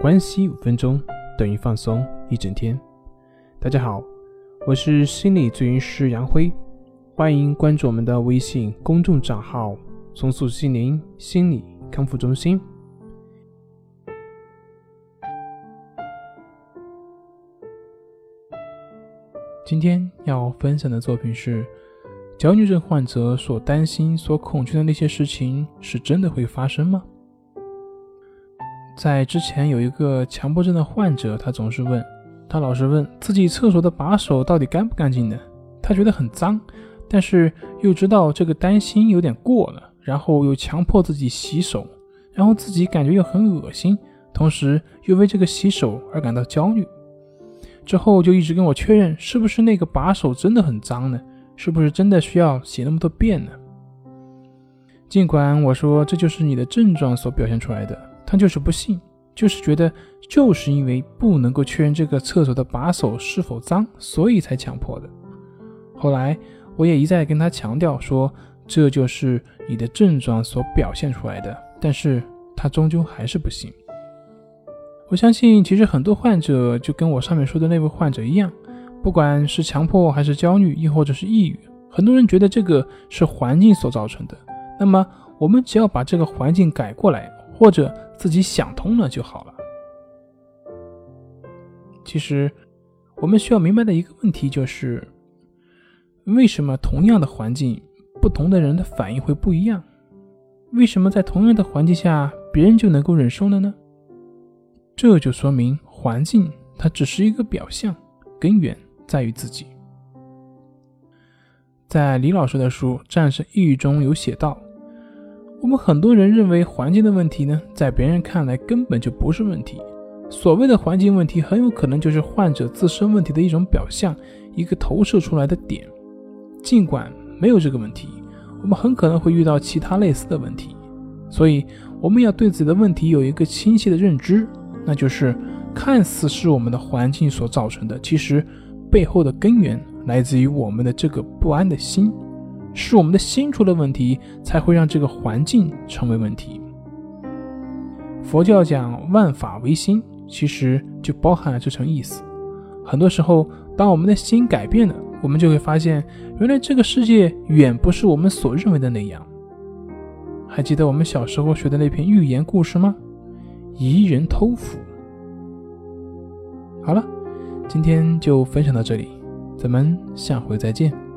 关系五分钟等于放松一整天。大家好，我是心理咨询师杨辉，欢迎关注我们的微信公众账号“松塑心灵心理康复中心”。今天要分享的作品是：焦虑症患者所担心、所恐惧的那些事情，是真的会发生吗？在之前有一个强迫症的患者，他总是问，他老是问自己厕所的把手到底干不干净的，他觉得很脏，但是又知道这个担心有点过了，然后又强迫自己洗手，然后自己感觉又很恶心，同时又为这个洗手而感到焦虑，之后就一直跟我确认是不是那个把手真的很脏呢？是不是真的需要洗那么多遍呢？尽管我说这就是你的症状所表现出来的。他就是不信，就是觉得就是因为不能够确认这个厕所的把手是否脏，所以才强迫的。后来我也一再跟他强调说，这就是你的症状所表现出来的，但是他终究还是不信。我相信，其实很多患者就跟我上面说的那位患者一样，不管是强迫还是焦虑，亦或者是抑郁，很多人觉得这个是环境所造成的。那么我们只要把这个环境改过来。或者自己想通了就好了。其实，我们需要明白的一个问题就是：为什么同样的环境，不同的人的反应会不一样？为什么在同样的环境下，别人就能够忍受了呢？这就说明环境它只是一个表象，根源在于自己。在李老师的书《战胜抑郁》中有写到。我们很多人认为环境的问题呢，在别人看来根本就不是问题。所谓的环境问题，很有可能就是患者自身问题的一种表象，一个投射出来的点。尽管没有这个问题，我们很可能会遇到其他类似的问题。所以，我们要对自己的问题有一个清晰的认知，那就是看似是我们的环境所造成的，其实背后的根源来自于我们的这个不安的心。是我们的心出了问题，才会让这个环境成为问题。佛教讲万法唯心，其实就包含了这层意思。很多时候，当我们的心改变了，我们就会发现，原来这个世界远不是我们所认为的那样。还记得我们小时候学的那篇寓言故事吗？疑人偷斧。好了，今天就分享到这里，咱们下回再见。